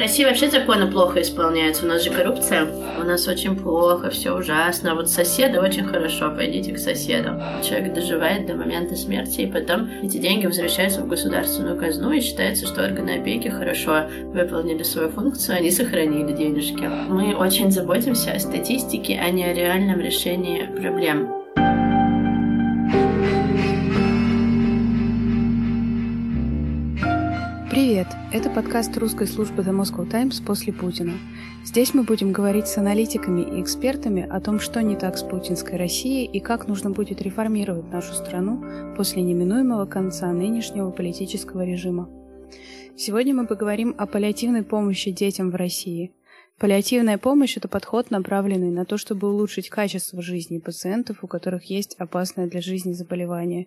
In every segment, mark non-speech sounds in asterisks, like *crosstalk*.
России вообще законы плохо исполняются. У нас же коррупция. У нас очень плохо, все ужасно. Вот соседа очень хорошо. Пойдите к соседу. Человек доживает до момента смерти, и потом эти деньги возвращаются в государственную казну, и считается, что органы опеки хорошо выполнили свою функцию, они сохранили денежки. Мы очень заботимся о статистике, а не о реальном решении проблем. Привет! Это подкаст русской службы The Moscow Times после Путина. Здесь мы будем говорить с аналитиками и экспертами о том, что не так с путинской Россией и как нужно будет реформировать нашу страну после неминуемого конца нынешнего политического режима. Сегодня мы поговорим о паллиативной помощи детям в России – Паллиативная помощь – это подход, направленный на то, чтобы улучшить качество жизни пациентов, у которых есть опасное для жизни заболевание.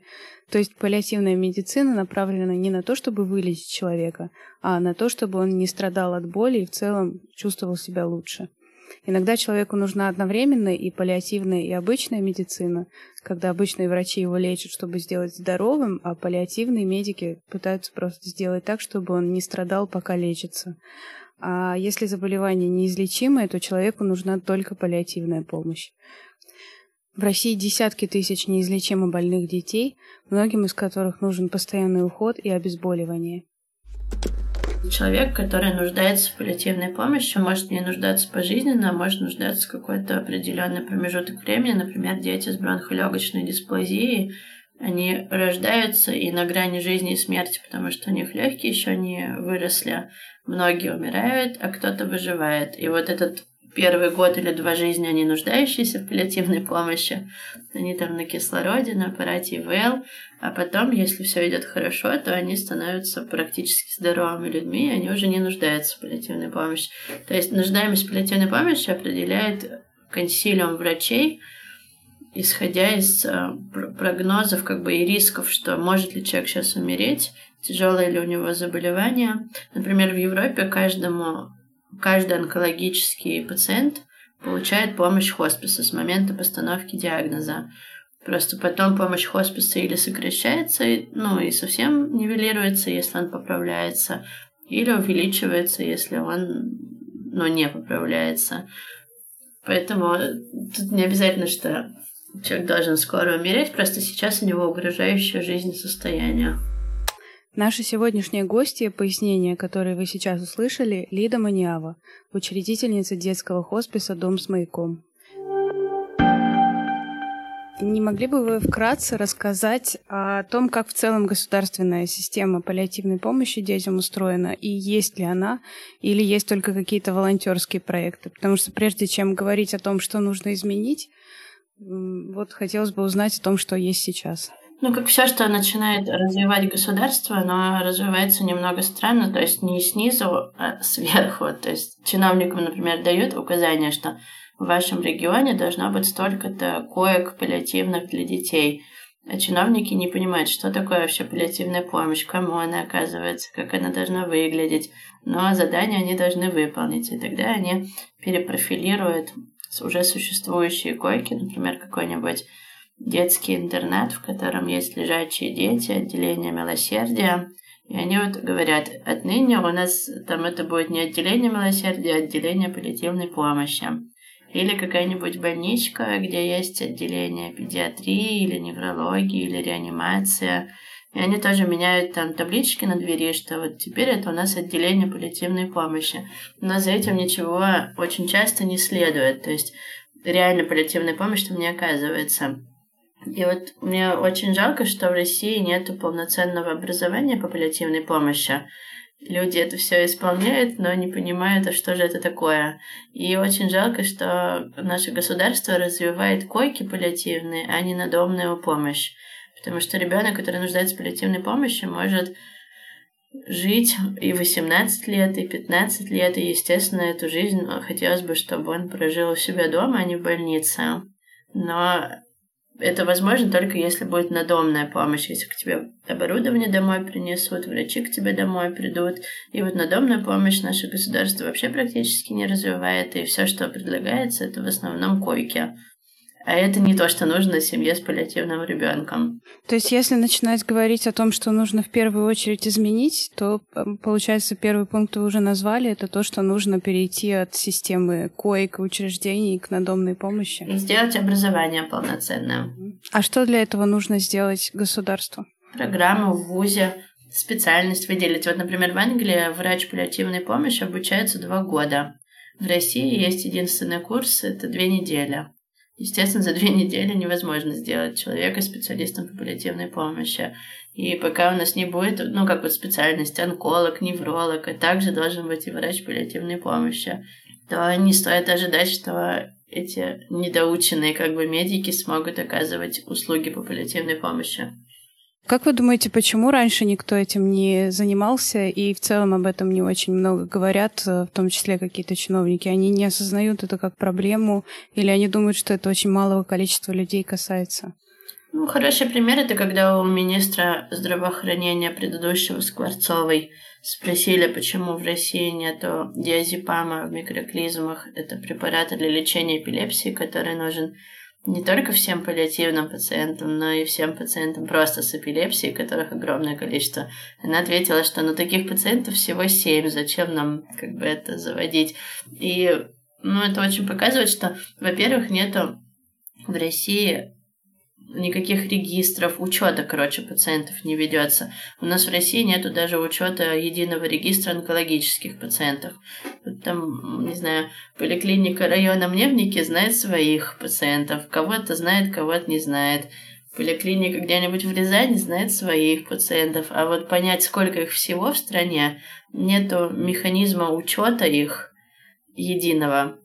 То есть паллиативная медицина направлена не на то, чтобы вылечить человека, а на то, чтобы он не страдал от боли и в целом чувствовал себя лучше. Иногда человеку нужна одновременно и паллиативная, и обычная медицина, когда обычные врачи его лечат, чтобы сделать здоровым, а паллиативные медики пытаются просто сделать так, чтобы он не страдал, пока лечится. А если заболевание неизлечимое, то человеку нужна только паллиативная помощь. В России десятки тысяч неизлечимо больных детей, многим из которых нужен постоянный уход и обезболивание. Человек, который нуждается в паллиативной помощи, может не нуждаться пожизненно, а может нуждаться в какой-то определенный промежуток времени. Например, дети с бронхолегочной дисплазией, они рождаются и на грани жизни и смерти, потому что у них легкие еще не выросли. Многие умирают, а кто-то выживает. И вот этот первый год или два жизни они нуждающиеся в паллиативной помощи. Они там на кислороде, на аппарате ИВЛ. А потом, если все идет хорошо, то они становятся практически здоровыми людьми, и они уже не нуждаются в паллиативной помощи. То есть нуждаемость паллиативной помощи определяет консилиум врачей, исходя из э, прогнозов как бы и рисков, что может ли человек сейчас умереть, тяжелое ли у него заболевание. Например, в Европе каждому, каждый онкологический пациент получает помощь хосписа с момента постановки диагноза. Просто потом помощь хосписа или сокращается, ну и совсем нивелируется, если он поправляется, или увеличивается, если он ну, не поправляется. Поэтому тут не обязательно, что человек должен скоро умереть, просто сейчас у него угрожающее жизни состояние. Наши сегодняшние гости, пояснения, которые вы сейчас услышали, Лида Маниава, учредительница детского хосписа «Дом с маяком». Не могли бы вы вкратце рассказать о том, как в целом государственная система паллиативной помощи детям устроена, и есть ли она, или есть только какие-то волонтерские проекты? Потому что прежде чем говорить о том, что нужно изменить, вот хотелось бы узнать о том, что есть сейчас. Ну, как все, что начинает развивать государство, оно развивается немного странно, то есть не снизу, а сверху. То есть чиновникам, например, дают указание, что в вашем регионе должно быть столько-то коек паллиативных для детей. А чиновники не понимают, что такое вообще паллиативная помощь, кому она оказывается, как она должна выглядеть. Но задания они должны выполнить, и тогда они перепрофилируют уже существующие койки, например, какой-нибудь детский интернат, в котором есть лежачие дети, отделение милосердия. И они вот говорят, отныне у нас там это будет не отделение милосердия, а отделение паллиативной помощи. Или какая-нибудь больничка, где есть отделение педиатрии или неврологии или реанимация. И они тоже меняют там таблички на двери, что вот теперь это у нас отделение паллиативной помощи. Но за этим ничего очень часто не следует. То есть реально паллиативная помощь там не оказывается. И вот мне очень жалко, что в России нет полноценного образования паллиативной помощи. Люди это все исполняют, но не понимают, а что же это такое. И очень жалко, что наше государство развивает койки паллиативные, а не надомную помощь. Потому что ребенок, который нуждается в паллиативной помощи, может жить и 18 лет, и 15 лет, и, естественно, эту жизнь хотелось бы, чтобы он прожил у себя дома, а не в больнице. Но это возможно только если будет надомная помощь, если к тебе оборудование домой принесут, врачи к тебе домой придут. И вот надомная помощь наше государство вообще практически не развивает, и все, что предлагается, это в основном койки. А это не то, что нужно семье с паллиативным ребенком. То есть, если начинать говорить о том, что нужно в первую очередь изменить, то, получается, первый пункт вы уже назвали, это то, что нужно перейти от системы коек и учреждений к надомной помощи. Сделать образование полноценное. А что для этого нужно сделать государству? Программу в ВУЗе, специальность выделить. Вот, например, в Англии врач паллиативной помощи обучается два года. В России есть единственный курс, это две недели. Естественно, за две *laughs* недели невозможно сделать человека специалистом по паллиативной помощи. И пока у нас не будет, ну, как вот специальность онколог, невролог, а также должен быть и врач паллиативной помощи, то не стоит ожидать, что эти недоученные как бы медики смогут оказывать услуги по паллиативной помощи. Как вы думаете, почему раньше никто этим не занимался и в целом об этом не очень много говорят, э, в том числе какие-то чиновники? Они не осознают это как проблему или они думают, что это очень малого количества людей касается? Ну, хороший пример это когда у министра здравоохранения предыдущего Скворцовой спросили, почему в России нету диазепама в микроклизмах. Это препараты для лечения эпилепсии, который нужен не только всем паллиативным пациентам, но и всем пациентам просто с эпилепсией, которых огромное количество. Она ответила, что ну таких пациентов всего семь, зачем нам как бы это заводить? И ну, это очень показывает, что, во-первых, нету в России никаких регистров, учета, короче, пациентов не ведется. У нас в России нету даже учета единого регистра онкологических пациентов. Там, не знаю, поликлиника района Мневники знает своих пациентов, кого-то знает, кого-то не знает. Поликлиника где-нибудь в Рязани знает своих пациентов, а вот понять, сколько их всего в стране, нету механизма учета их единого.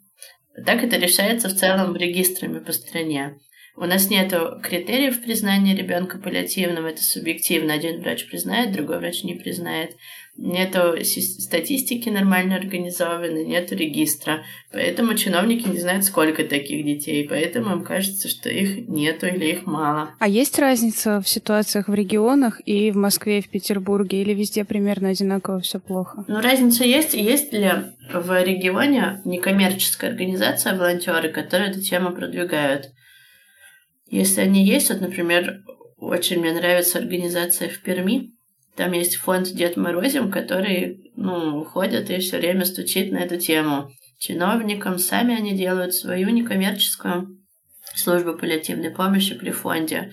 Так это решается в целом регистрами по стране. У нас нет критериев признания ребенка паллиативным, это субъективно. Один врач признает, другой врач не признает. Нету статистики нормально организованной, нету регистра. Поэтому чиновники не знают, сколько таких детей. Поэтому им кажется, что их нету или их мало. А есть разница в ситуациях в регионах и в Москве, и в Петербурге? Или везде примерно одинаково все плохо? Ну, разница есть. Есть ли в регионе некоммерческая организация, волонтеры, которые эту тему продвигают? Если они есть, вот, например, очень мне нравится организация в Перми. Там есть фонд Дед Морозим, который, ну, ходит и все время стучит на эту тему. Чиновникам сами они делают свою некоммерческую службу паллиативной помощи при фонде.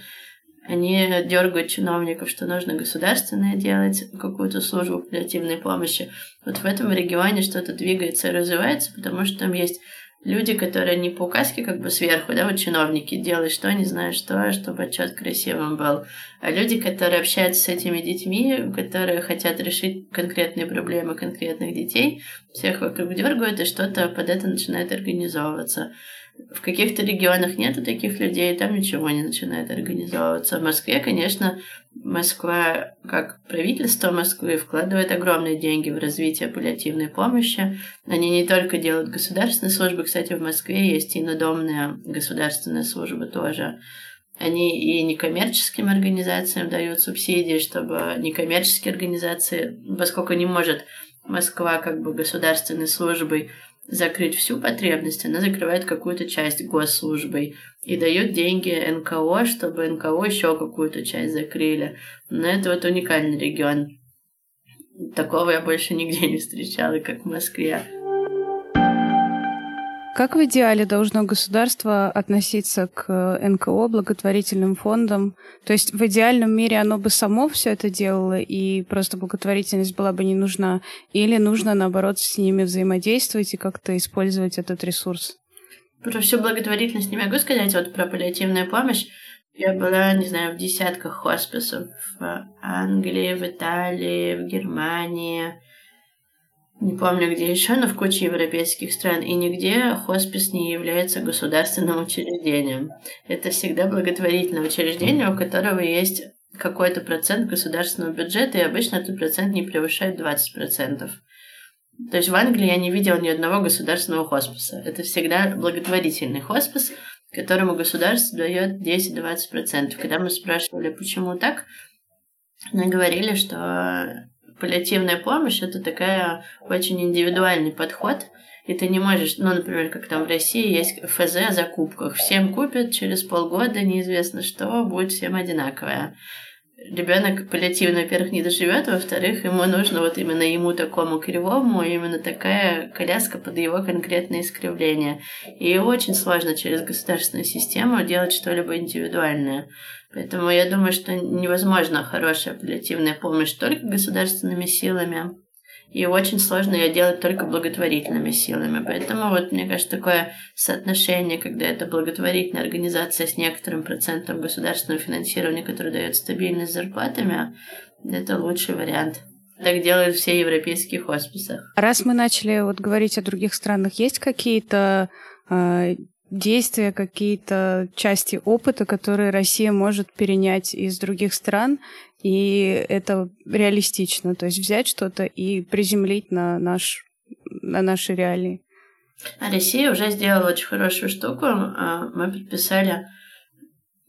Они дергают чиновников, что нужно государственное делать, какую-то службу паллиативной помощи. Вот в этом регионе что-то двигается и развивается, потому что там есть люди, которые не по указке как бы сверху, да, вот чиновники делают что, не знаю что, чтобы отчет красивым был, а люди, которые общаются с этими детьми, которые хотят решить конкретные проблемы конкретных детей, всех вокруг дергают, и что-то под это начинает организовываться. В каких-то регионах нету таких людей, там ничего не начинает организовываться. В Москве, конечно, Москва, как правительство Москвы, вкладывает огромные деньги в развитие паллиативной помощи. Они не только делают государственные службы, кстати, в Москве есть и надомная государственная служба тоже. Они и некоммерческим организациям дают субсидии, чтобы некоммерческие организации, поскольку не может Москва как бы государственной службой закрыть всю потребность, она закрывает какую-то часть госслужбой и дает деньги НКО, чтобы НКО еще какую-то часть закрыли. Но это вот уникальный регион. Такого я больше нигде *laughs* не встречала, как в Москве. Как в идеале должно государство относиться к э, НКО, благотворительным фондам? То есть в идеальном мире оно бы само все это делало, и просто благотворительность была бы не нужна? Или нужно, наоборот, с ними взаимодействовать и как-то использовать этот ресурс? Про всю благотворительность не могу сказать, вот про паллиативную помощь. Я была, не знаю, в десятках хосписов в Англии, в Италии, в Германии, не помню где еще, но в куче европейских стран, и нигде хоспис не является государственным учреждением. Это всегда благотворительное учреждение, у которого есть какой-то процент государственного бюджета, и обычно этот процент не превышает 20%. То есть в Англии я не видела ни одного государственного хосписа. Это всегда благотворительный хоспис, которому государство дает 10-20%. Когда мы спрашивали, почему так, мы говорили, что паллиативная помощь это такая очень индивидуальный подход, и ты не можешь, ну, например, как там в России есть ФЗ о закупках. Всем купят, через полгода неизвестно что, будет всем одинаковое ребенок паллиативно, во-первых, не доживет, во-вторых, ему нужно вот именно ему такому кривому, именно такая коляска под его конкретное искривление. И очень сложно через государственную систему делать что-либо индивидуальное. Поэтому я думаю, что невозможно хорошая паллиативная помощь только государственными силами, и очень сложно ее делать только благотворительными силами. Поэтому вот, мне кажется, такое соотношение, когда это благотворительная организация с некоторым процентом государственного финансирования, которое дает стабильность зарплатами, это лучший вариант. Так делают все европейские хосписы. Раз мы начали вот говорить о других странах, есть какие-то э, действия, какие-то части опыта, которые Россия может перенять из других стран и это реалистично, то есть взять что-то и приземлить на, наш, на наши реалии. А Россия уже сделала очень хорошую штуку. А, мы подписали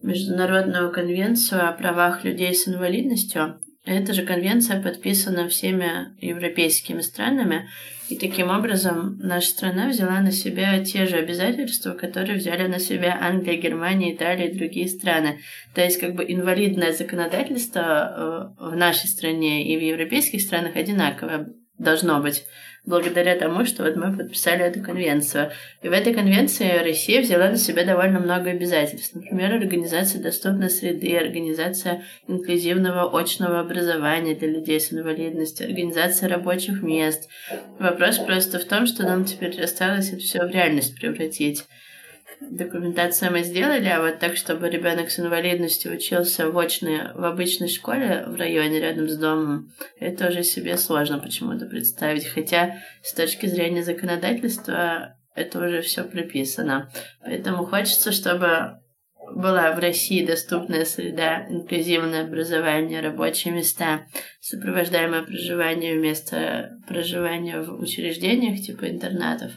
Международную конвенцию о правах людей с инвалидностью. Эта же конвенция подписана всеми европейскими странами, и таким образом наша страна взяла на себя те же обязательства, которые взяли на себя Англия, Германия, Италия и другие страны. То есть как бы инвалидное законодательство э, в нашей стране и в европейских странах одинаковое должно быть благодаря тому, что вот мы подписали эту конвенцию. И в этой конвенции Россия взяла на себя довольно много обязательств. Например, организация доступной среды, организация инклюзивного очного образования для людей с инвалидностью, организация рабочих мест. Вопрос просто в том, что нам теперь осталось это все в реальность превратить документацию мы сделали, а вот так, чтобы ребенок с инвалидностью учился в очной, в обычной школе в районе рядом с домом, это уже себе сложно почему-то представить. Хотя с точки зрения законодательства это уже все прописано. Поэтому хочется, чтобы была в России доступная среда, инклюзивное образование, рабочие места, сопровождаемое проживание вместо проживания в учреждениях типа интернатов.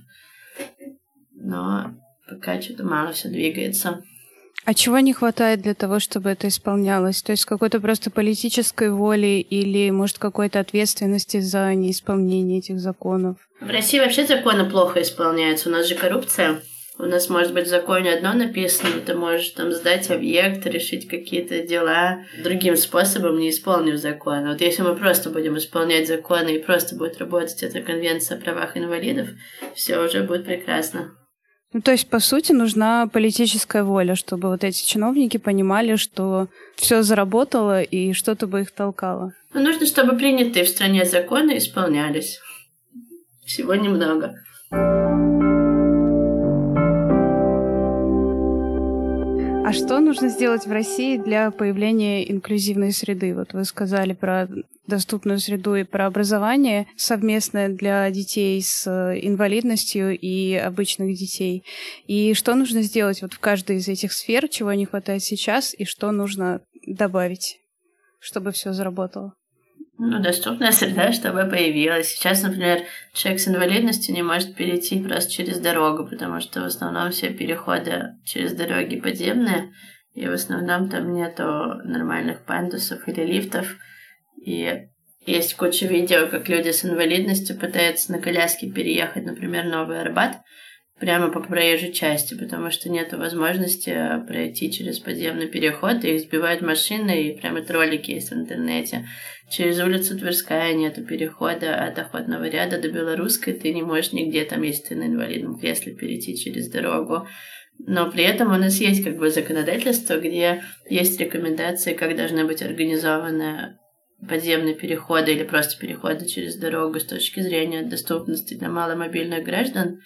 Но пока что-то мало все двигается. А чего не хватает для того, чтобы это исполнялось? То есть какой-то просто политической воли или, может, какой-то ответственности за неисполнение этих законов? В России вообще законы плохо исполняются. У нас же коррупция. У нас может быть в законе одно написано, ты можешь там сдать объект, решить какие-то дела другим способом, не исполнив закон. Вот если мы просто будем исполнять законы и просто будет работать эта конвенция о правах инвалидов, все уже будет прекрасно. Ну, то есть, по сути, нужна политическая воля, чтобы вот эти чиновники понимали, что все заработало и что-то бы их толкало. Ну, нужно, чтобы принятые в стране законы исполнялись. Всего немного. А что нужно сделать в России для появления инклюзивной среды? Вот вы сказали про доступную среду и про образование совместное для детей с инвалидностью и обычных детей. И что нужно сделать вот в каждой из этих сфер, чего не хватает сейчас, и что нужно добавить, чтобы все заработало? ну, доступная среда, чтобы появилась. Сейчас, например, человек с инвалидностью не может перейти просто через дорогу, потому что в основном все переходы через дороги подземные, и в основном там нету нормальных пандусов или лифтов. И есть куча видео, как люди с инвалидностью пытаются на коляске переехать, например, Новый Арбат, прямо по проезжей части, потому что нет возможности пройти через подземный переход, и их сбивают машины, и прямо ролики есть в интернете. Через улицу Тверская нету перехода от охотного ряда до Белорусской, ты не можешь нигде там, если ты на инвалидном кресле, перейти через дорогу. Но при этом у нас есть как бы законодательство, где есть рекомендации, как должны быть организованы подземные переходы или просто переходы через дорогу с точки зрения доступности для маломобильных граждан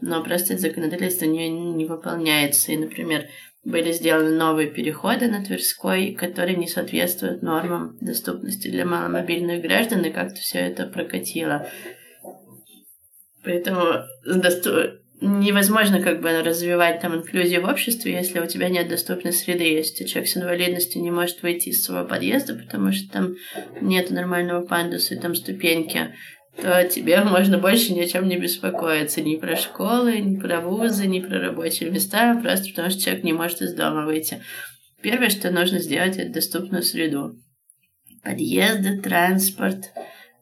но просто это законодательство не, не выполняется. И, например, были сделаны новые переходы на Тверской, которые не соответствуют нормам доступности для маломобильных граждан, и как-то все это прокатило. Поэтому доступ... невозможно как бы развивать там инклюзию в обществе, если у тебя нет доступной среды, если человек с инвалидностью не может выйти из своего подъезда, потому что там нет нормального пандуса и там ступеньки, то тебе *laughs* можно больше ни о чем не беспокоиться. Ни про школы, ни про вузы, ни про рабочие места, просто потому что человек не может из дома выйти. Первое, что нужно сделать, это доступную среду. Подъезды, транспорт,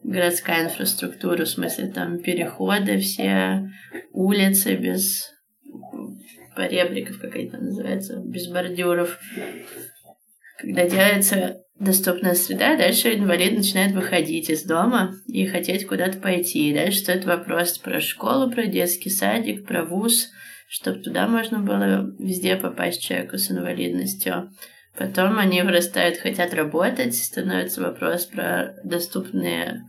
городская инфраструктура, в смысле там переходы все, улицы без поребриков, как это называется, без бордюров. Когда делается доступная среда, дальше инвалид начинает выходить из дома и хотеть куда-то пойти. дальше стоит вопрос про школу, про детский садик, про вуз, чтобы туда можно было везде попасть человеку с инвалидностью. Потом они вырастают, хотят работать, становится вопрос про доступные,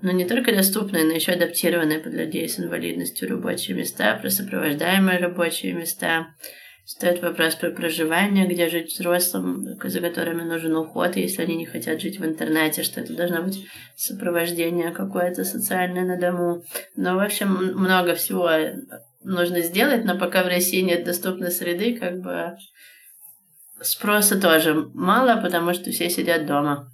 ну не только доступные, но еще адаптированные под людей с инвалидностью рабочие места, про сопровождаемые рабочие места. Стоит вопрос про проживание, где жить взрослым, за которыми нужен уход, если они не хотят жить в интернете, что это должно быть сопровождение какое-то социальное на дому. Но, в общем, много всего нужно сделать, но пока в России нет доступной среды, как бы Спроса тоже мало, потому что все сидят дома.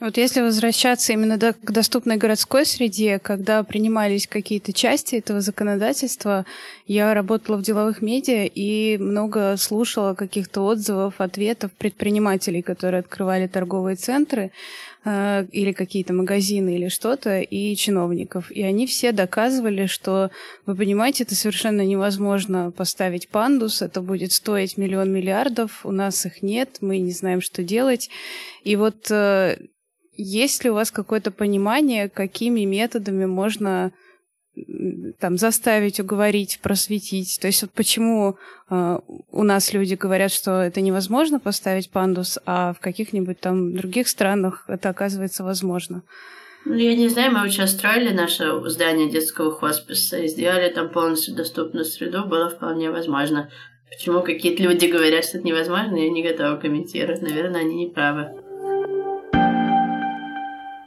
Вот если возвращаться именно до, к доступной городской среде, когда принимались какие-то части этого законодательства, я работала в деловых медиа и много слушала каких-то отзывов, ответов предпринимателей, которые открывали торговые центры. Э, или какие-то магазины или что-то, и чиновников. И они все доказывали, что, вы понимаете, это совершенно невозможно поставить пандус, это будет стоить миллион миллиардов, у нас их нет, мы не знаем, что делать. И вот э, есть ли у вас какое-то понимание, какими методами можно там заставить, уговорить, просветить. То есть вот почему э, у нас люди говорят, что это невозможно поставить пандус, а в каких-нибудь там других странах это оказывается возможно. Ну, я не знаю, мы вообще строили наше здание детского хосписа и сделали там полностью доступную среду, было вполне возможно. Почему какие-то люди говорят, что это невозможно, я не готова комментировать. Наверное, они не правы.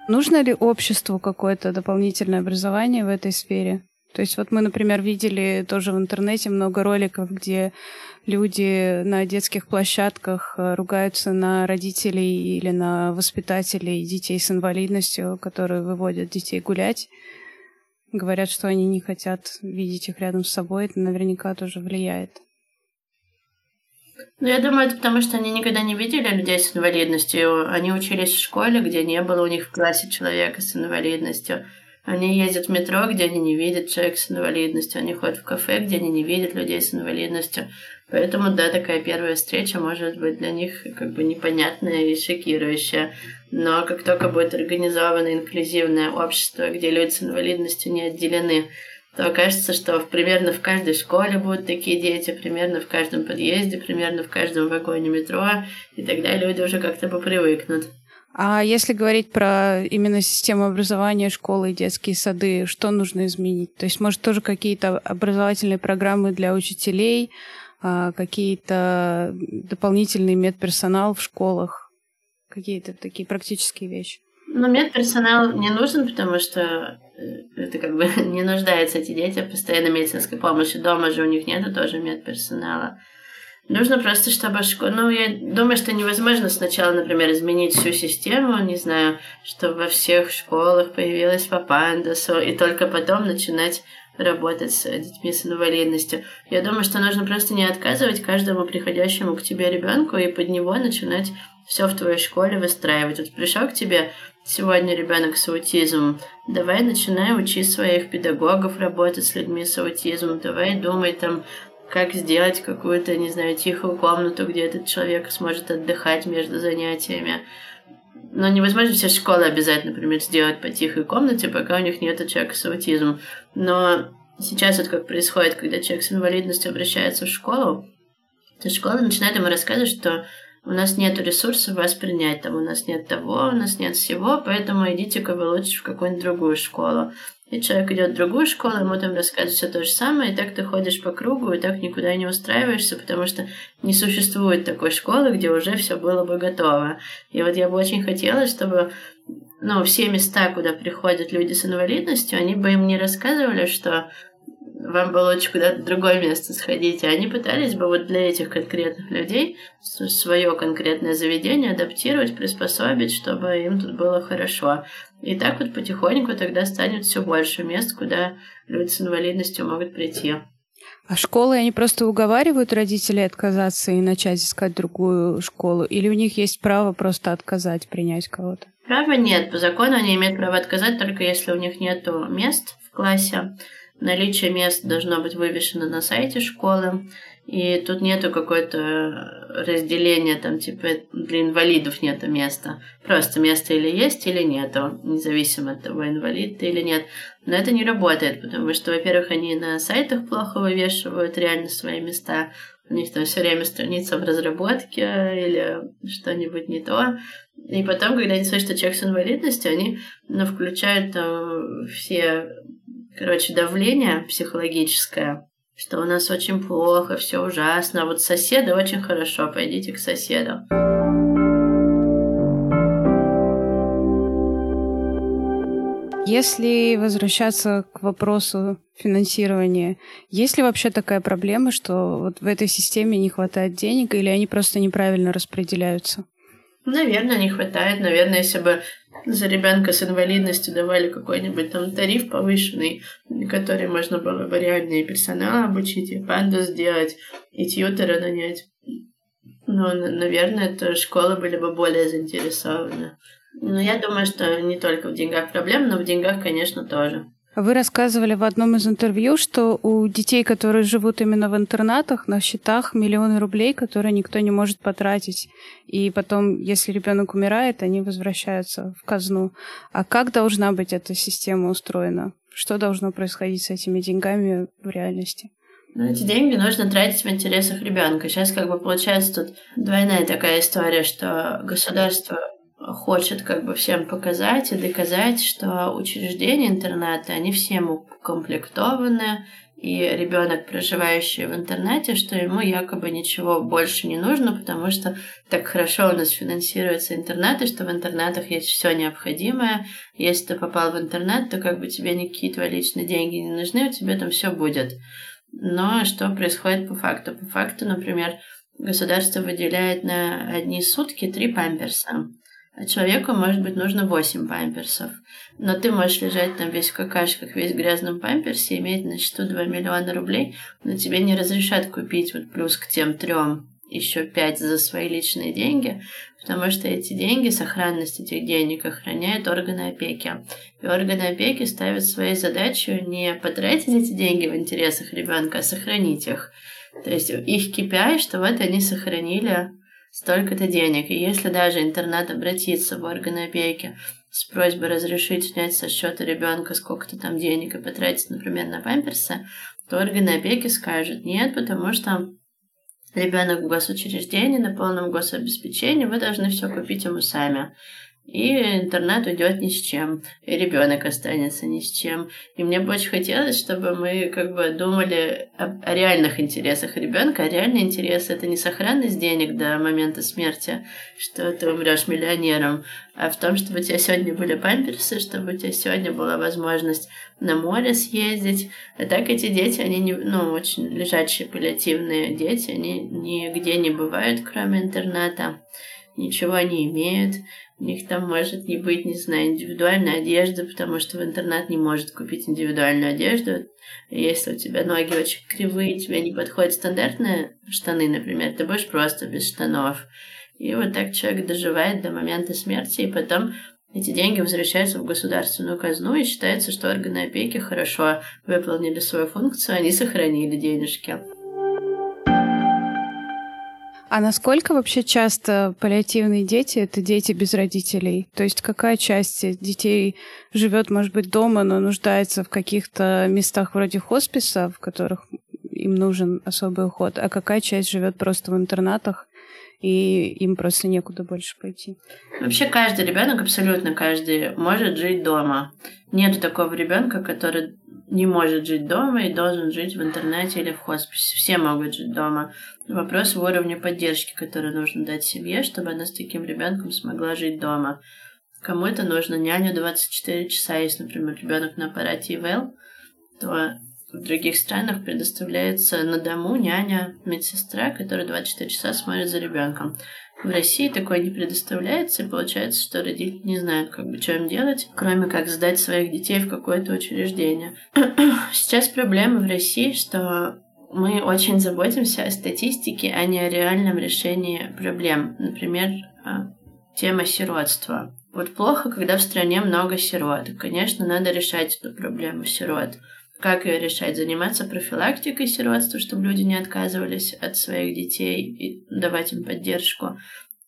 Нужно ли обществу какое-то дополнительное образование в этой сфере? То есть вот мы, например, видели тоже в интернете много роликов, где люди на детских площадках э, ругаются на родителей или на воспитателей детей с инвалидностью, которые выводят детей гулять. Говорят, что они не хотят видеть их рядом с собой. Это наверняка тоже влияет. Ну, я думаю, это потому, что они никогда не видели людей с инвалидностью. Они учились в школе, где не было у них в классе человека с инвалидностью. Они ездят в метро, где они не видят человека с инвалидностью. Они ходят в кафе, где они не видят людей с инвалидностью. Поэтому, да, такая первая встреча может быть для них как бы непонятная и шокирующая. Но как только будет организовано инклюзивное общество, где люди с инвалидностью не отделены то кажется, что примерно в каждой школе будут такие дети, примерно в каждом подъезде, примерно в каждом вагоне метро, и тогда люди уже как-то попривыкнут. А если говорить про именно систему образования, школы и детские сады, что нужно изменить? То есть, может, тоже какие-то образовательные программы для учителей, а, какие-то дополнительный медперсонал в школах, какие-то такие практические вещи? Ну, медперсонал не нужен, потому что это как бы *laughs* не нуждаются эти дети в постоянной медицинской помощи. Дома же у них нет тоже медперсонала. Нужно просто, чтобы школа... Ну, я думаю, что невозможно сначала, например, изменить всю систему, не знаю, чтобы во всех школах появилась по пандасу, и только потом начинать работать с детьми с инвалидностью. Я думаю, что нужно просто не отказывать каждому приходящему к тебе ребенку и под него начинать все в твоей школе выстраивать. Вот пришел к тебе сегодня ребенок с аутизмом, давай начинай учить своих педагогов работать с людьми с аутизмом, давай думай там, как сделать какую-то, не знаю, тихую комнату, где этот человек сможет отдыхать между занятиями. Но невозможно все школы обязательно, например, сделать по тихой комнате, пока у них нет человека с аутизмом. Но сейчас вот как происходит, когда человек с инвалидностью обращается в школу, то школа начинает ему рассказывать, что у нас нет ресурсов вас принять, там у нас нет того, у нас нет всего, поэтому идите-ка вы лучше в какую-нибудь другую школу. И человек идет в другую школу, ему там рассказывают все то же самое, и так ты ходишь по кругу, и так никуда не устраиваешься, потому что не существует такой школы, где уже все было бы готово. И вот я бы очень хотела, чтобы ну, все места, куда приходят люди с инвалидностью, они бы им не рассказывали, что вам было лучше куда-то в другое место сходить. И они пытались бы вот для этих конкретных людей свое конкретное заведение адаптировать, приспособить, чтобы им тут было хорошо. И так вот потихоньку тогда станет все больше мест, куда люди с инвалидностью могут прийти. А школы, они просто уговаривают родителей отказаться и начать искать другую школу? Или у них есть право просто отказать, принять кого-то? Права нет. По закону они имеют право отказать только если у них нет мест в классе. Наличие мест должно быть вывешено на сайте школы. И тут нету какое-то разделения, там, типа, для инвалидов нету места. Просто место или есть, или нету, независимо от того, инвалид ты или нет. Но это не работает, потому что, во-первых, они на сайтах плохо вывешивают реально свои места. У них там все время страница в разработке или что-нибудь не то. И потом, когда они слышат, что человек с инвалидностью, они ну, включают там все, короче, давление психологическое, что у нас очень плохо, все ужасно, а вот соседы очень хорошо, пойдите к соседу. Если возвращаться к вопросу финансирования, есть ли вообще такая проблема, что вот в этой системе не хватает денег или они просто неправильно распределяются? Наверное, не хватает. Наверное, если бы за ребенка с инвалидностью давали какой-нибудь там тариф повышенный, который можно было бы реально и персонал обучить, и панду сделать, и тьютера нанять. Ну, наверное, то школы были бы более заинтересованы. Но я думаю, что не только в деньгах проблема, но в деньгах, конечно, тоже. Вы рассказывали в одном из интервью, что у детей, которые живут именно в интернатах, на счетах миллионы рублей, которые никто не может потратить. И потом, если ребенок умирает, они возвращаются в казну. А как должна быть эта система устроена? Что должно происходить с этими деньгами в реальности? Ну, эти деньги нужно тратить в интересах ребенка. Сейчас как бы получается тут двойная такая история, что государство хочет как бы всем показать и доказать, что учреждения интерната, они всем укомплектованы, и ребенок, проживающий в интернете, что ему якобы ничего больше не нужно, потому что так хорошо у нас финансируются интернаты, что в интернатах есть все необходимое. Если ты попал в интернет, то как бы тебе никакие твои личные деньги не нужны, у тебя там все будет. Но что происходит по факту? По факту, например, государство выделяет на одни сутки три памперса. Человеку, может быть, нужно 8 памперсов. Но ты можешь лежать там весь в какашках, весь в грязном памперсе, иметь на счету 2 миллиона рублей, но тебе не разрешат купить вот плюс к тем трем еще 5 за свои личные деньги, потому что эти деньги, сохранность этих денег охраняют органы опеки. И органы опеки ставят своей задачей не потратить эти деньги в интересах ребенка, а сохранить их. То есть их KPI, что вот они сохранили столько-то денег. И если даже интернат обратится в органы опеки с просьбой разрешить снять со счета ребенка сколько-то там денег и потратить, например, на памперсы, то органы опеки скажут нет, потому что ребенок в госучреждении на полном гособеспечении, вы должны все купить ему сами и интернет уйдет ни с чем, и ребенок останется ни с чем. И мне бы очень хотелось, чтобы мы как бы думали о, о реальных интересах ребенка, а реальный интерес это не сохранность денег до момента смерти, что ты умрешь миллионером, а в том, чтобы у тебя сегодня были памперсы, чтобы у тебя сегодня была возможность на море съездить. А так эти дети, они не, ну, очень лежачие паллиативные дети, они нигде не бывают, кроме интернета, ничего не имеют, у них там может не быть, не знаю, индивидуальной одежды, потому что в интернат не может купить индивидуальную одежду. Если у тебя ноги очень кривые, тебе не подходят стандартные штаны, например, ты будешь просто без штанов. И вот так человек доживает до момента смерти, и потом эти деньги возвращаются в государственную казну, и считается, что органы опеки хорошо выполнили свою функцию, они сохранили денежки. А насколько вообще часто паллиативные дети — это дети без родителей? То есть какая часть детей живет, может быть, дома, но нуждается в каких-то местах вроде хосписа, в которых им нужен особый уход, а какая часть живет просто в интернатах, и им просто некуда больше пойти. Вообще каждый ребенок, абсолютно каждый, может жить дома. Нет такого ребенка, который не может жить дома и должен жить в интернете или в хосписе. Все могут жить дома. Вопрос в уровне поддержки, который нужно дать семье, чтобы она с таким ребенком смогла жить дома. Кому-то нужно няню 24 часа. Если, например, ребенок на аппарате ИВЛ, то в других странах предоставляется на дому няня, медсестра, которая 24 часа смотрит за ребенком. В России такое не предоставляется, и получается, что родители не знают, как бы, что им делать, кроме как сдать своих детей в какое-то учреждение. *clears throat* Сейчас проблема в России, что мы очень заботимся о статистике, а не о реальном решении проблем. Например, а, тема сиротства. Вот плохо, когда в стране много сирот. Конечно, надо решать эту проблему сирот. Как ее решать? Заниматься профилактикой сиротства, чтобы люди не отказывались от своих детей и давать им поддержку.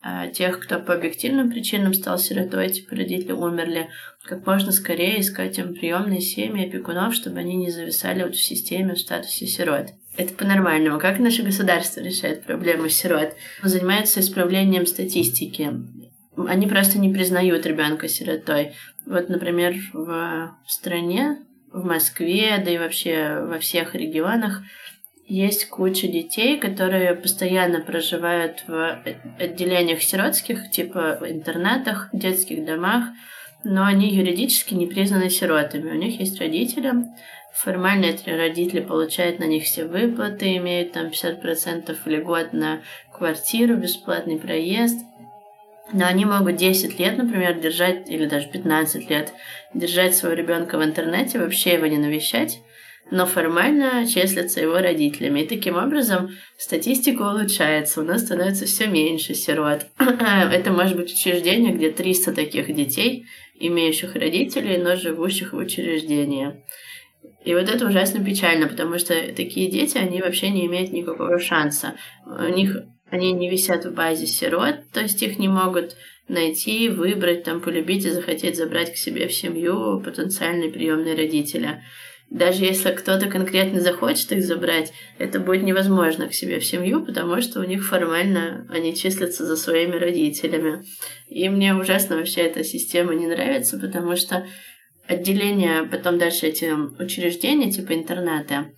А тех, кто по объективным причинам стал сиротой, типа родители умерли, как можно скорее искать им приемные семьи опекунов, чтобы они не зависали вот в системе в статусе сирот. Это по-нормальному. Как наше государство решает проблему сирот? Занимается исправлением статистики. Они просто не признают ребенка сиротой. Вот, например, в стране, в Москве, да и вообще во всех регионах есть куча детей, которые постоянно проживают в отделениях сиротских, типа в интернатах, детских домах, но они юридически не признаны сиротами. У них есть родители, формально эти родители получают на них все выплаты, имеют там 50% льгот на квартиру, бесплатный проезд. Но они могут 10 лет, например, держать, или даже 15 лет, держать своего ребенка в интернете, вообще его не навещать, но формально числятся его родителями. И таким образом статистика улучшается, у нас становится все меньше сирот. *clears throat* Это может быть учреждение, где 300 таких детей, имеющих родителей, но живущих в учреждении. И вот это ужасно печально, потому что такие дети, они вообще не имеют никакого шанса. У них они не висят в базе сирот, то есть их не могут найти, выбрать, там, полюбить и захотеть забрать к себе в семью потенциальные приемные родители. Даже если кто-то конкретно захочет их забрать, это будет невозможно к себе в семью, потому что у них формально они числятся за своими родителями. И мне ужасно вообще эта система не нравится, потому что отделение, потом дальше эти учреждения, типа интерната,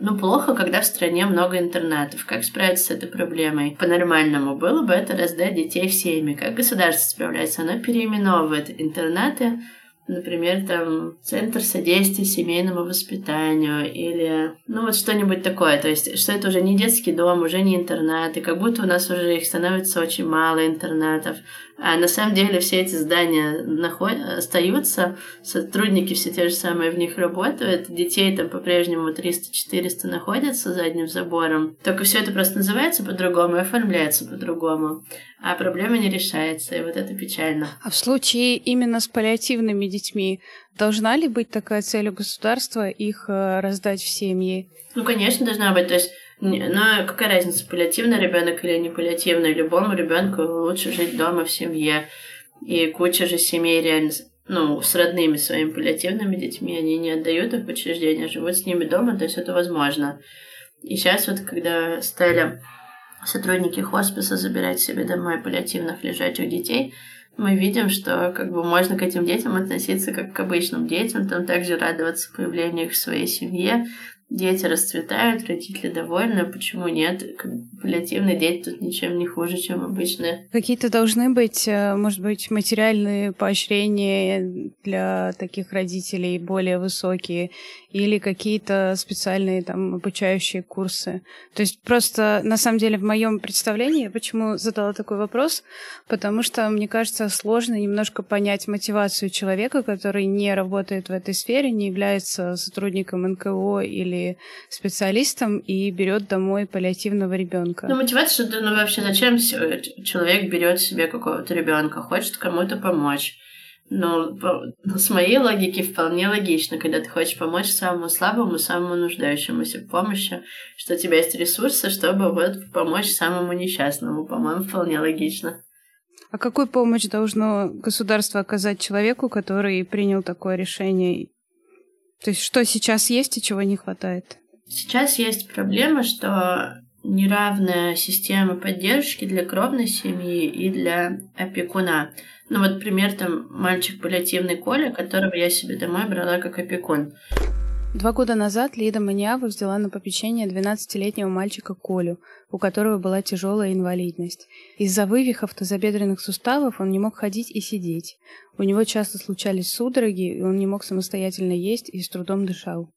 ну, плохо, когда в стране много интернатов. Как справиться с этой проблемой? По-нормальному было бы это раздать детей в семьи. Как государство справляется? Оно переименовывает интернаты например, там центр содействия семейному воспитанию или ну вот что-нибудь такое. То есть, что это уже не детский дом, уже не интернат, и как будто у нас уже их становится очень мало интернатов. А на самом деле все эти здания наход... остаются, сотрудники все те же самые в них работают, детей там по-прежнему 300-400 находятся за одним забором. Только все это просто называется по-другому и оформляется по-другому. А проблема не решается, и вот это печально. А в случае именно с паллиативными детьми должна ли быть такая цель у государства их э, раздать в семьи? Ну, конечно, должна быть. То есть но какая разница, паллиативный ребенок или не паллиативный? Любому ребенку лучше жить дома в семье. И куча же семей реально ну, с родными своими паллиативными детьми, они не отдают их в учреждения, живут с ними дома, то есть это возможно. И сейчас вот, когда стали сотрудники хосписа забирать себе домой паллиативных лежачих детей, мы видим, что как бы можно к этим детям относиться как к обычным детям, там также радоваться появлению их в своей семье, дети расцветают, родители довольны, почему нет? Паллиативные дети тут ничем не хуже, чем обычные. Какие-то должны быть, э, может быть, материальные поощрения для таких родителей более высокие или какие-то специальные там обучающие курсы. То есть просто на самом деле в моем представлении, почему задала такой вопрос, потому что мне кажется сложно немножко понять мотивацию человека, который не работает в этой сфере, не является сотрудником НКО или специалистом и берет домой паллиативного ребенка. Ну, мотивация, ну вообще зачем человек берет себе какого-то ребенка, хочет кому-то помочь. Но ну, с моей логики вполне логично, когда ты хочешь помочь самому слабому, самому нуждающемуся в помощи, что у тебя есть ресурсы, чтобы вот помочь самому несчастному. По-моему, вполне логично. А какую помощь должно государство оказать человеку, который принял такое решение то есть что сейчас есть и чего не хватает? Сейчас есть проблема, что неравная система поддержки для кровной семьи и для опекуна. Ну вот пример там мальчик паллиативный Коля, которого я себе домой брала как опекун. Два года назад Лида Маниава взяла на попечение 12-летнего мальчика Колю, у которого была тяжелая инвалидность. Из-за вывихов тазобедренных суставов он не мог ходить и сидеть. У него часто случались судороги, и он не мог самостоятельно есть и с трудом дышал.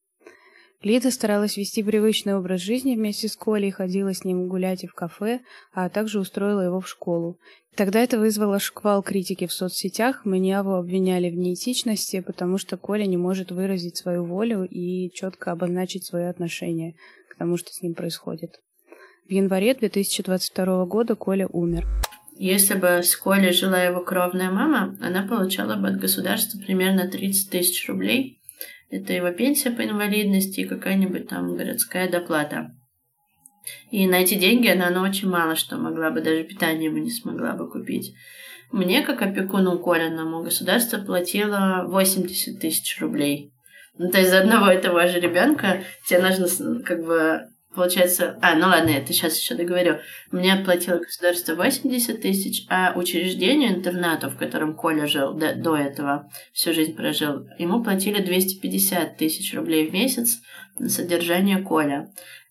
Лида старалась вести привычный образ жизни вместе с Колей, ходила с ним гулять и в кафе, а также устроила его в школу. Тогда это вызвало шквал критики в соцсетях, Маниаву обвиняли в неэтичности, потому что Коля не может выразить свою волю и четко обозначить свои отношения к тому, что с ним происходит. В январе 2022 года Коля умер. Если бы в школе жила его кровная мама, она получала бы от государства примерно 30 тысяч рублей. Это его пенсия по инвалидности и какая-нибудь там городская доплата. И на эти деньги она, она очень мало что могла бы, даже питание бы не смогла бы купить. Мне, как опекуну Колиному, государство платило 80 тысяч рублей. Ну, то есть за одного и того же ребенка тебе нужно как бы получается... А, ну ладно, это сейчас еще договорю. Мне оплатило государство 80 тысяч, а учреждению интернату, в котором Коля жил до, до этого, всю жизнь прожил, ему платили 250 тысяч рублей в месяц на содержание Коля.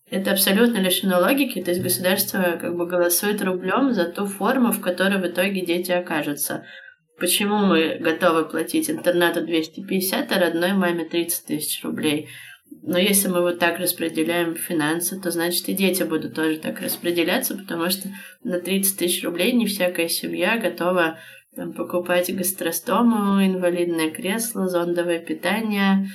Это абсолютно лишено логики, то есть государство как бы голосует рублем за ту форму, в которой в итоге дети окажутся. Почему мы готовы платить интернату 250, а родной маме 30 тысяч рублей? Но если мы вот так распределяем финансы, то значит и дети будут тоже так распределяться, потому что на 30 тысяч рублей не всякая семья готова там, покупать гастростому, инвалидное кресло, зондовое питание,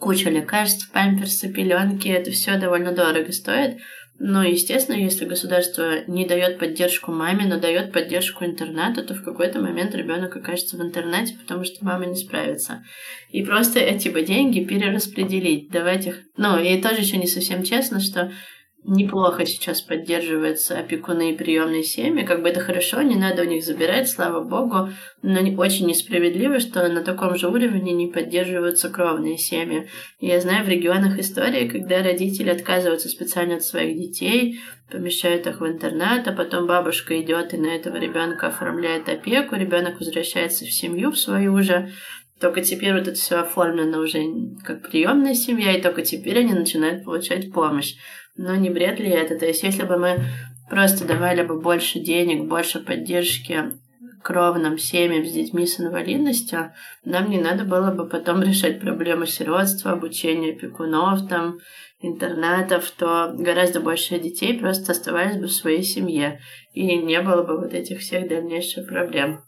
куча лекарств, памперсы, пеленки, это все довольно дорого стоит. Но, естественно, если государство не дает поддержку маме, но дает поддержку интернату, то в какой-то момент ребенок окажется в интернате, потому что мама не справится. И просто эти бы деньги перераспределить, давать их... Ну, и тоже еще не совсем честно, что неплохо сейчас поддерживаются опекуны и приемные семьи. Как бы это хорошо, не надо у них забирать, слава богу. Но очень несправедливо, что на таком же уровне не поддерживаются кровные семьи. Я знаю в регионах истории, когда родители отказываются специально от своих детей, помещают их в интернат, а потом бабушка идет и на этого ребенка оформляет опеку, ребенок возвращается в семью в свою же. Только теперь вот это все оформлено уже как приемная семья, и только теперь они начинают получать помощь. Но не бред ли это? То есть, если бы мы просто давали бы больше денег, больше поддержки кровным семьям с детьми с инвалидностью, нам не надо было бы потом *laughs* решать проблемы сиротства, обучения опекунов, там, интернатов, то гораздо больше детей просто оставались бы в своей семье, и не было бы вот этих всех дальнейших проблем.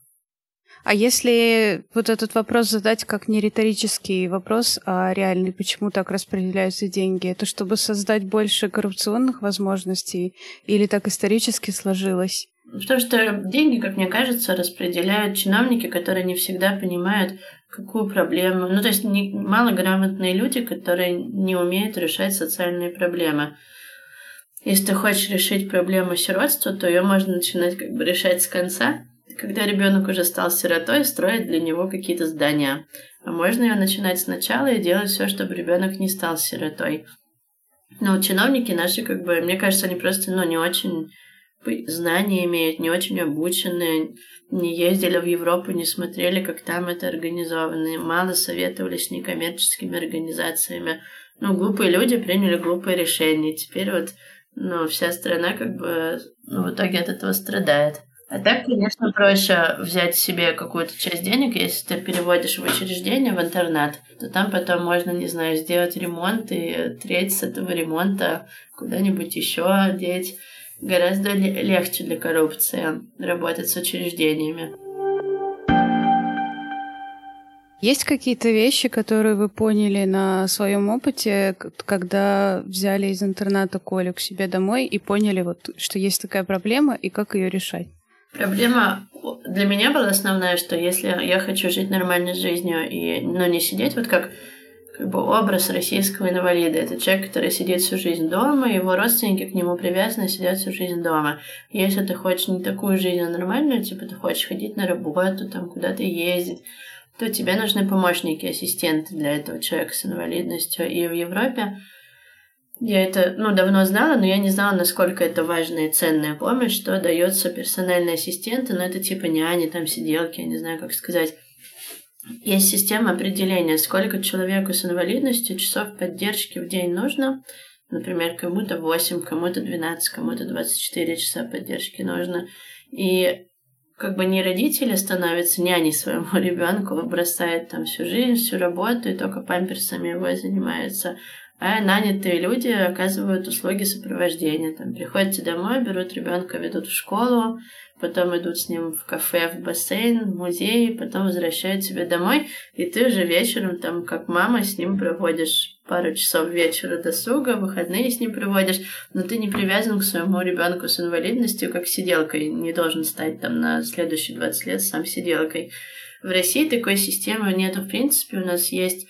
А если вот этот вопрос задать как не риторический вопрос, а реальный, почему так распределяются деньги, это чтобы создать больше коррупционных возможностей или так исторически сложилось? Потому что деньги, как мне кажется, распределяют чиновники, которые не всегда понимают, какую проблему. Ну, то есть не, малограмотные люди, которые не умеют решать социальные проблемы. Если ты хочешь решить проблему сиротства, то ее можно начинать как бы решать с конца, когда ребенок уже стал сиротой, строить для него какие-то здания. А можно ее начинать сначала и делать все, чтобы ребенок не стал сиротой. Но чиновники наши, как бы, мне кажется, они просто, ну, не очень знания имеют, не очень обучены, не ездили в Европу, не смотрели, как там это организовано, мало советовались с некоммерческими организациями. Ну, глупые люди приняли глупые решения. Теперь вот, ну, вся страна как бы, ну, в итоге от этого страдает. А так, конечно, проще взять себе какую-то часть денег, если ты переводишь в учреждение, в интернат, то там потом можно, не знаю, сделать ремонт и треть с этого ремонта куда-нибудь еще деть. Гораздо легче для коррупции работать с учреждениями. Есть какие-то вещи, которые вы поняли на своем опыте, когда взяли из интерната Колю к себе домой и поняли, вот, что есть такая проблема и как ее решать? Проблема для меня была основная, что если я хочу жить нормальной жизнью и ну, не сидеть вот как как бы образ российского инвалида. Это человек, который сидит всю жизнь дома, его родственники к нему привязаны, сидят всю жизнь дома. Если ты хочешь не такую жизнь, а нормальную, типа ты хочешь ходить на работу, там куда-то ездить, то тебе нужны помощники, ассистенты для этого человека с инвалидностью. И в Европе я это, ну, давно знала, но я не знала, насколько это важная и ценная помощь, что дается персональные ассистенты, но это типа няни, там сиделки, я не знаю, как сказать. Есть система определения, сколько человеку с инвалидностью часов поддержки в день нужно. Например, кому-то 8, кому-то 12, кому-то 24 часа поддержки нужно. И как бы не родители становятся няней своему *laughs* ребенку, бросает там всю жизнь, всю работу и только памперсами его занимаются, а нанятые люди оказывают услуги сопровождения. Там приходите домой, берут ребенка, ведут в школу, потом идут с ним в кафе, в бассейн, в музей, потом возвращают тебя домой, и ты уже вечером там как мама с ним проводишь пару часов вечера досуга, выходные с ним проводишь, но ты не привязан к своему ребенку с инвалидностью, как сиделкой, не должен стать там на следующие 20 лет сам сиделкой. В России такой системы нету в принципе, у нас есть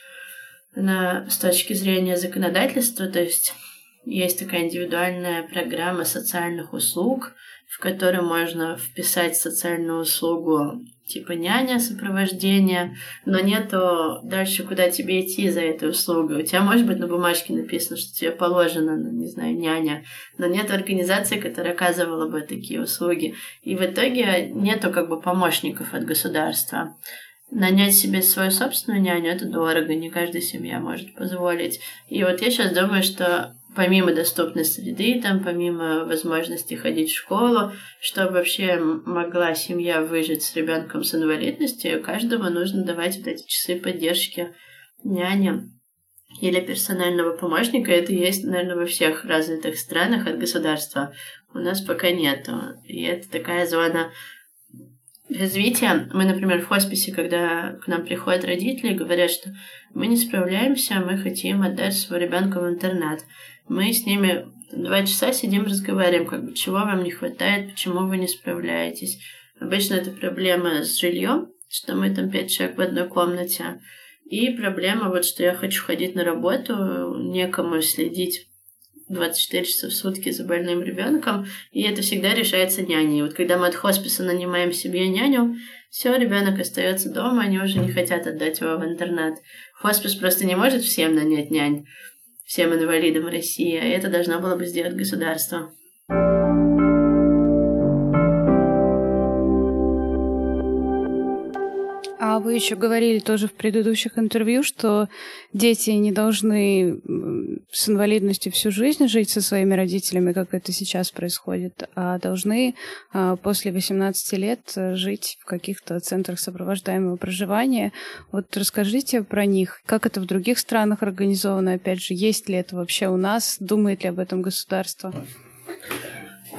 на, с точки зрения законодательства, то есть есть такая индивидуальная программа социальных услуг, в которой можно вписать социальную услугу типа няня, сопровождение, но нету дальше, куда тебе идти за этой услугой. У тебя может быть на бумажке написано, что тебе положено, ну, не знаю, няня, но нет организации, которая оказывала бы такие услуги. И в итоге нету как бы помощников от государства. Нанять себе свою собственную няню это дорого, не каждая семья может позволить. И вот я сейчас думаю, что помимо доступной среды, там, помимо возможности ходить в школу, чтобы вообще могла семья выжить с ребенком с инвалидностью, каждому нужно давать вот эти часы поддержки няне или персонального помощника. Это есть, наверное, во всех развитых странах от государства. У нас пока нету. И это такая зона развития. Мы, например, в хосписе, когда к нам приходят родители, говорят, что мы не справляемся, мы хотим отдать своего ребенка в интернат мы с ними два часа сидим, разговариваем, как бы, чего вам не хватает, почему вы не справляетесь. Обычно это проблема с жильем, что мы там пять человек в одной комнате. И проблема вот, что я хочу ходить на работу, некому следить 24 часа в сутки за больным ребенком, и это всегда решается няней. Вот когда мы от хосписа нанимаем себе няню, все, ребенок остается дома, они уже не хотят отдать его в интернат. Хоспис просто не может всем нанять нянь всем инвалидам России, а это должно было бы сделать государство. А вы еще говорили тоже в предыдущих интервью, что дети не должны с инвалидностью всю жизнь жить со своими родителями, как это сейчас происходит, а должны а, после 18 лет жить в каких-то центрах сопровождаемого проживания. Вот расскажите про них, как это в других странах организовано, опять же, есть ли это вообще у нас, думает ли об этом государство?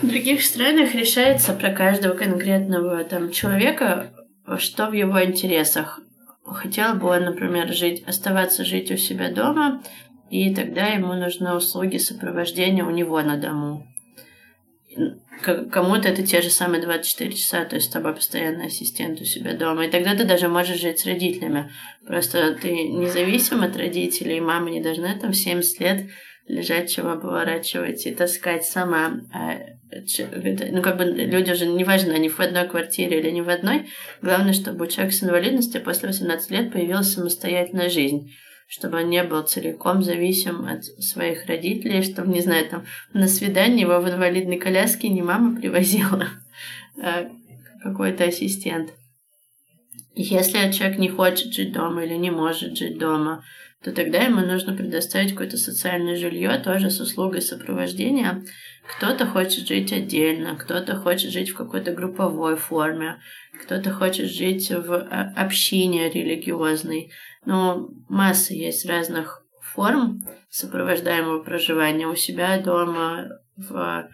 В других странах решается про каждого конкретного там человека что в его интересах. Хотел бы он, например, жить, оставаться жить у себя дома, и тогда ему нужны услуги сопровождения у него на дому. Кому-то это те же самые 24 часа, то есть с тобой постоянный ассистент у себя дома. И тогда ты даже можешь жить с родителями. Просто ты независим от родителей, мама не должна там 70 лет лежать, чего поворачивать и таскать сама. А ну, как бы люди уже, неважно, они в одной квартире или не в одной, главное, чтобы у человека с инвалидностью после 18 лет появилась самостоятельная жизнь чтобы он не был целиком зависим от своих родителей, чтобы, не знаю, там, на свидание его в инвалидной коляске не мама привозила, *laughs* а какой-то ассистент. Если человек не хочет жить дома или не может жить дома, то тогда ему нужно предоставить какое-то социальное жилье, тоже с услугой сопровождения. Кто-то хочет жить отдельно, кто-то хочет жить в какой-то групповой форме, кто-то хочет жить в а, общине религиозной. Но масса есть разных форм сопровождаемого проживания у себя дома, в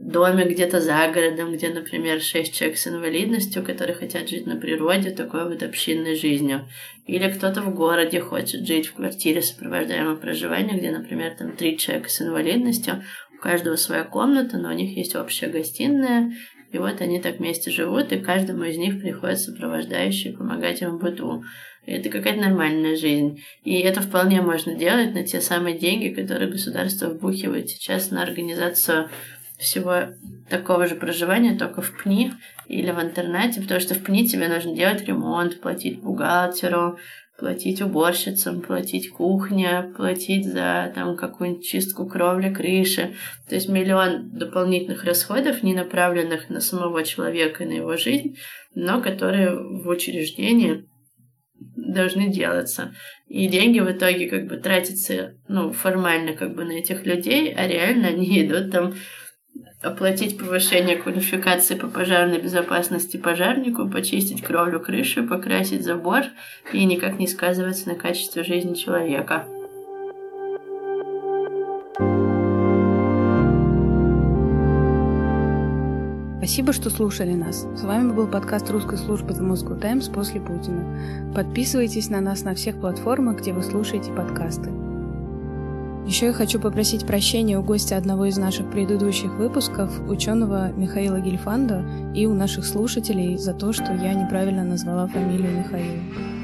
доме где-то за городом, где, например, шесть человек с инвалидностью, которые хотят жить на природе, такой вот общинной жизнью. Или кто-то в городе хочет жить в квартире сопровождаемого проживания, где, например, там три человека с инвалидностью, у каждого своя комната, но у них есть общая гостиная, и вот они так вместе живут, и каждому из них приходит сопровождающий помогать им в быту. И это какая-то нормальная жизнь. И это вполне можно делать на те самые деньги, которые государство вбухивает сейчас на организацию всего такого же проживания, только в ПНИ или в интернете, потому что в ПНИ тебе нужно делать ремонт, платить бухгалтеру, платить уборщицам, платить кухне, платить за там какую-нибудь чистку кровли, крыши. То есть миллион дополнительных расходов, не направленных на самого человека и на его жизнь, но которые в учреждении должны делаться. И деньги в итоге как бы тратятся, ну, формально как бы на этих людей, а реально они *laughs* идут там оплатить повышение квалификации по пожарной безопасности пожарнику, почистить кровлю крыши, покрасить забор и никак не сказывается на качестве жизни человека. Спасибо, что слушали нас. С вами был подкаст русской службы The Moscow Times после Путина. Подписывайтесь на нас на всех платформах, где вы слушаете подкасты. Еще я хочу попросить прощения у гостя одного из наших предыдущих выпусков, ученого Михаила Гельфанда, и у наших слушателей за то, что я неправильно назвала фамилию Михаила.